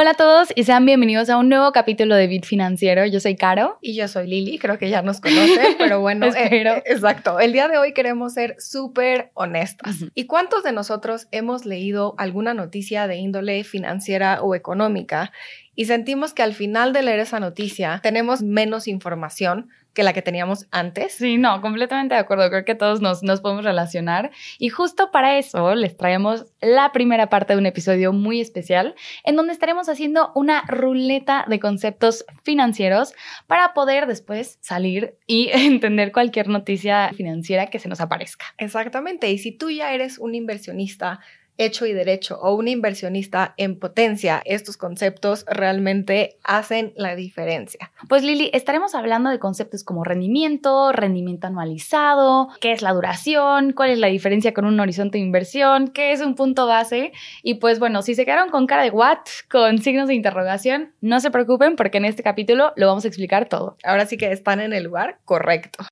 Hola a todos y sean bienvenidos a un nuevo capítulo de Bit Financiero. Yo soy Caro. Y yo soy Lili, creo que ya nos conocen, pero bueno, eh, exacto. El día de hoy queremos ser súper honestas. ¿Y cuántos de nosotros hemos leído alguna noticia de índole financiera o económica y sentimos que al final de leer esa noticia tenemos menos información que la que teníamos antes. Sí, no, completamente de acuerdo. Creo que todos nos, nos podemos relacionar. Y justo para eso les traemos la primera parte de un episodio muy especial en donde estaremos haciendo una ruleta de conceptos financieros para poder después salir y entender cualquier noticia financiera que se nos aparezca. Exactamente. Y si tú ya eres un inversionista hecho y derecho o un inversionista en potencia, estos conceptos realmente hacen la diferencia. Pues Lili, estaremos hablando de conceptos como rendimiento, rendimiento anualizado, qué es la duración, cuál es la diferencia con un horizonte de inversión, qué es un punto base. Y pues bueno, si se quedaron con cara de what, con signos de interrogación, no se preocupen porque en este capítulo lo vamos a explicar todo. Ahora sí que están en el lugar correcto.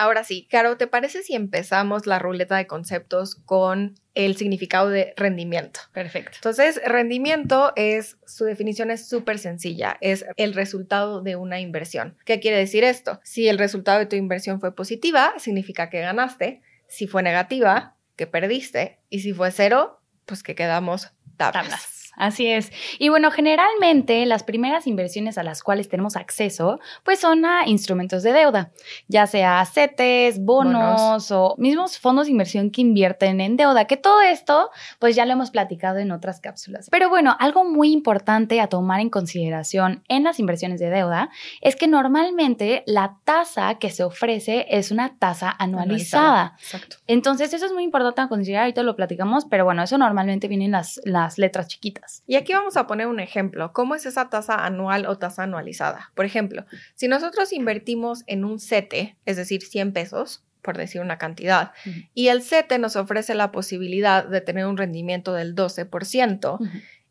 Ahora sí, Caro, ¿te parece si empezamos la ruleta de conceptos con el significado de rendimiento? Perfecto. Entonces, rendimiento es, su definición es súper sencilla, es el resultado de una inversión. ¿Qué quiere decir esto? Si el resultado de tu inversión fue positiva, significa que ganaste. Si fue negativa, que perdiste. Y si fue cero, pues que quedamos tablas. Así es. Y bueno, generalmente las primeras inversiones a las cuales tenemos acceso, pues son a instrumentos de deuda, ya sea CETES, bonos, o mismos fondos de inversión que invierten en deuda, que todo esto, pues ya lo hemos platicado en otras cápsulas. Pero bueno, algo muy importante a tomar en consideración en las inversiones de deuda es que normalmente la tasa que se ofrece es una tasa anualizada. Exacto. Entonces, eso es muy importante a considerar, ahorita lo platicamos, pero bueno, eso normalmente viene en las, las letras chiquitas. Y aquí vamos a poner un ejemplo. ¿Cómo es esa tasa anual o tasa anualizada? Por ejemplo, si nosotros invertimos en un CETE, es decir, 100 pesos, por decir una cantidad, y el CETE nos ofrece la posibilidad de tener un rendimiento del 12%,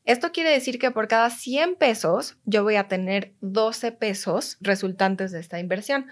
esto quiere decir que por cada 100 pesos yo voy a tener 12 pesos resultantes de esta inversión.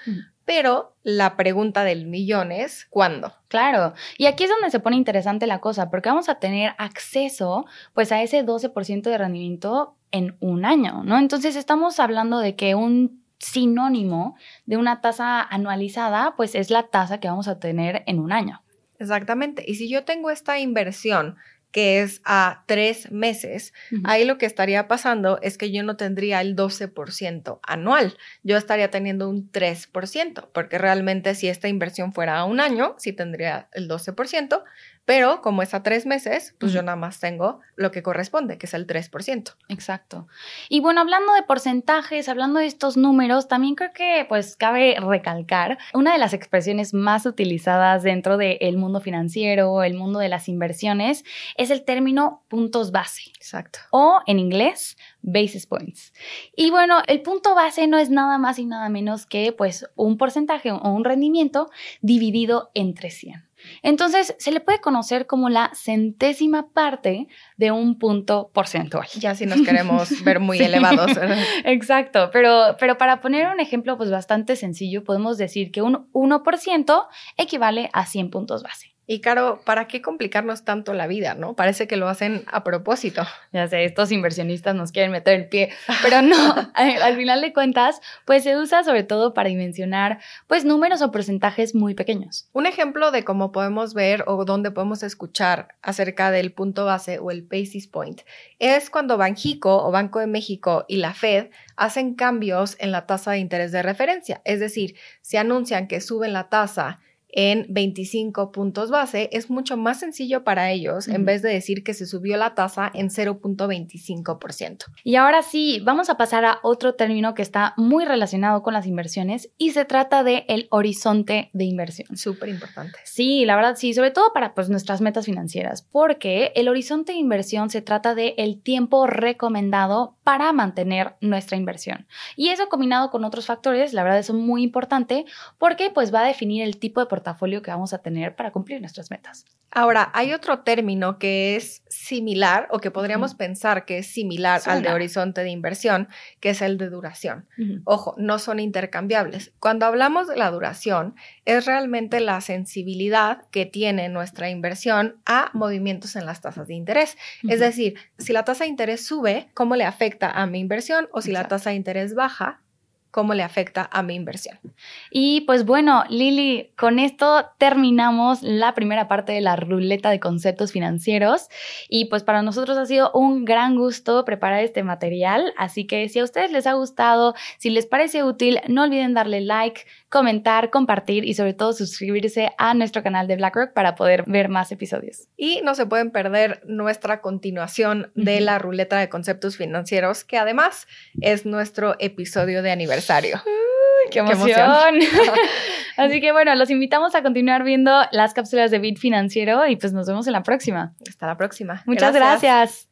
Pero la pregunta del millón es, ¿cuándo? Claro, y aquí es donde se pone interesante la cosa, porque vamos a tener acceso pues a ese 12% de rendimiento en un año, ¿no? Entonces estamos hablando de que un sinónimo de una tasa anualizada pues es la tasa que vamos a tener en un año. Exactamente, y si yo tengo esta inversión que es a tres meses, ahí lo que estaría pasando es que yo no tendría el 12% anual, yo estaría teniendo un 3%, porque realmente si esta inversión fuera a un año, sí tendría el 12%, pero como es a tres meses, pues yo nada más tengo lo que corresponde, que es el 3%. Exacto. Y bueno, hablando de porcentajes, hablando de estos números, también creo que pues cabe recalcar una de las expresiones más utilizadas dentro del mundo financiero, el mundo de las inversiones, es el término puntos base. Exacto. O en inglés, basis points. Y bueno, el punto base no es nada más y nada menos que pues un porcentaje o un rendimiento dividido entre 100. Entonces, se le puede conocer como la centésima parte de un punto porcentual. Ya si nos queremos ver muy elevados. Exacto, pero, pero para poner un ejemplo pues bastante sencillo, podemos decir que un 1% equivale a 100 puntos base. Y Caro, ¿para qué complicarnos tanto la vida, no? Parece que lo hacen a propósito. Ya sé, estos inversionistas nos quieren meter el pie, pero no, al final de cuentas, pues se usa sobre todo para dimensionar, pues números o porcentajes muy pequeños. Un ejemplo de cómo podemos ver o dónde podemos escuchar acerca del punto base o el basis point es cuando Banjico o Banco de México y la Fed hacen cambios en la tasa de interés de referencia, es decir, se anuncian que suben la tasa en 25 puntos base, es mucho más sencillo para ellos en vez de decir que se subió la tasa en 0.25%. Y ahora sí, vamos a pasar a otro término que está muy relacionado con las inversiones y se trata de el horizonte de inversión. Súper importante. Sí, la verdad sí, sobre todo para pues, nuestras metas financieras, porque el horizonte de inversión se trata de el tiempo recomendado para mantener nuestra inversión. Y eso combinado con otros factores, la verdad es muy importante porque pues va a definir el tipo de portafolio que vamos a tener para cumplir nuestras metas. Ahora, hay otro término que es similar o que podríamos pensar que es similar al de horizonte de inversión, que es el de duración. Ojo, no son intercambiables. Cuando hablamos de la duración, es realmente la sensibilidad que tiene nuestra inversión a movimientos en las tasas de interés. Es decir, si la tasa de interés sube, ¿cómo le afecta a mi inversión? O si la tasa de interés baja, cómo le afecta a mi inversión. Y pues bueno, Lili, con esto terminamos la primera parte de la ruleta de conceptos financieros y pues para nosotros ha sido un gran gusto preparar este material, así que si a ustedes les ha gustado, si les parece útil, no olviden darle like, comentar, compartir y sobre todo suscribirse a nuestro canal de BlackRock para poder ver más episodios. Y no se pueden perder nuestra continuación de la ruleta de conceptos financieros, que además es nuestro episodio de aniversario. ¡Qué emoción! Así que bueno, los invitamos a continuar viendo las cápsulas de Bit Financiero y pues nos vemos en la próxima. Hasta la próxima. Muchas gracias.